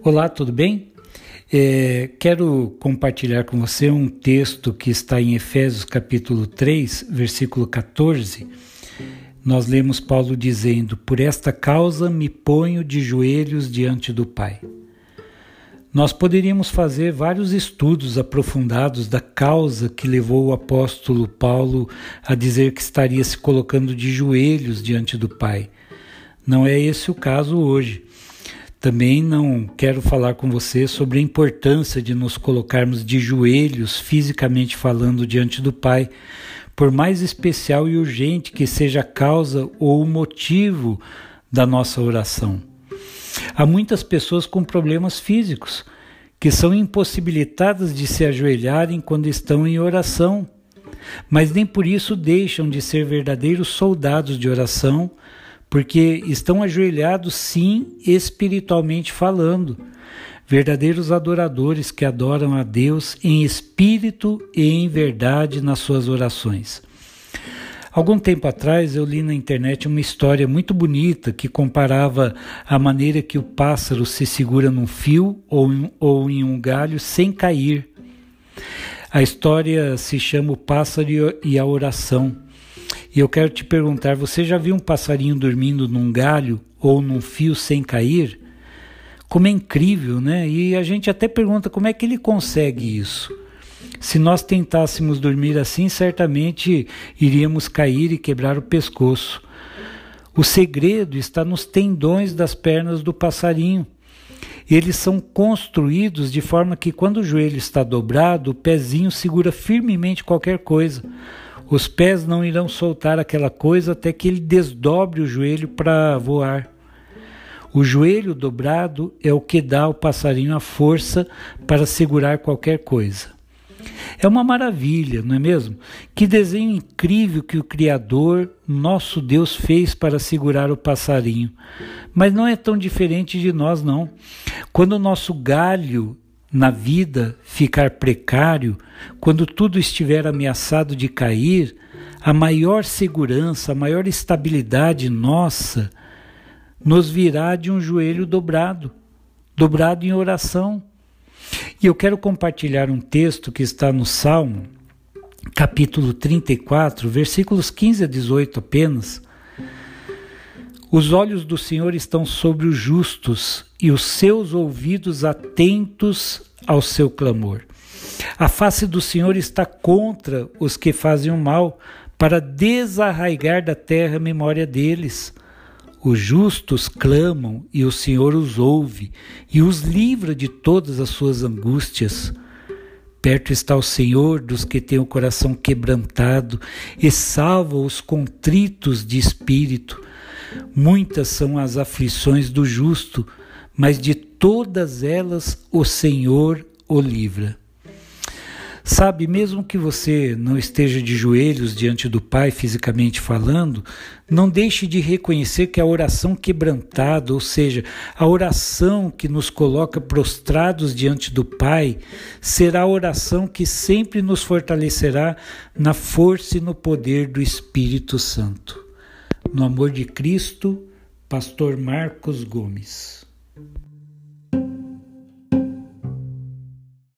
Olá, tudo bem? É, quero compartilhar com você um texto que está em Efésios capítulo 3, versículo 14. Nós lemos Paulo dizendo: Por esta causa me ponho de joelhos diante do Pai. Nós poderíamos fazer vários estudos aprofundados da causa que levou o apóstolo Paulo a dizer que estaria se colocando de joelhos diante do Pai. Não é esse o caso hoje. Também não quero falar com você sobre a importância de nos colocarmos de joelhos, fisicamente falando, diante do Pai, por mais especial e urgente que seja a causa ou o motivo da nossa oração. Há muitas pessoas com problemas físicos que são impossibilitadas de se ajoelharem quando estão em oração, mas nem por isso deixam de ser verdadeiros soldados de oração porque estão ajoelhados, sim, espiritualmente falando, verdadeiros adoradores que adoram a Deus em espírito e em verdade nas suas orações. Algum tempo atrás eu li na internet uma história muito bonita que comparava a maneira que o pássaro se segura num fio ou em, ou em um galho sem cair. A história se chama O Pássaro e a Oração. E eu quero te perguntar: você já viu um passarinho dormindo num galho ou num fio sem cair? Como é incrível, né? E a gente até pergunta como é que ele consegue isso. Se nós tentássemos dormir assim, certamente iríamos cair e quebrar o pescoço. O segredo está nos tendões das pernas do passarinho. Eles são construídos de forma que, quando o joelho está dobrado, o pezinho segura firmemente qualquer coisa. Os pés não irão soltar aquela coisa até que ele desdobre o joelho para voar. O joelho dobrado é o que dá ao passarinho a força para segurar qualquer coisa. É uma maravilha, não é mesmo? Que desenho incrível que o Criador, nosso Deus, fez para segurar o passarinho. Mas não é tão diferente de nós, não. Quando o nosso galho na vida ficar precário, quando tudo estiver ameaçado de cair, a maior segurança, a maior estabilidade nossa nos virá de um joelho dobrado, dobrado em oração. E eu quero compartilhar um texto que está no Salmo, capítulo 34, versículos 15 a 18 apenas. Os olhos do Senhor estão sobre os justos e os seus ouvidos atentos ao seu clamor. A face do Senhor está contra os que fazem o mal, para desarraigar da terra a memória deles. Os justos clamam e o Senhor os ouve e os livra de todas as suas angústias. Perto está o Senhor dos que têm o coração quebrantado e salva os contritos de espírito. Muitas são as aflições do justo, mas de todas elas o Senhor o livra. Sabe, mesmo que você não esteja de joelhos diante do Pai, fisicamente falando, não deixe de reconhecer que a oração quebrantada, ou seja, a oração que nos coloca prostrados diante do Pai, será a oração que sempre nos fortalecerá na força e no poder do Espírito Santo. No amor de Cristo, Pastor Marcos Gomes.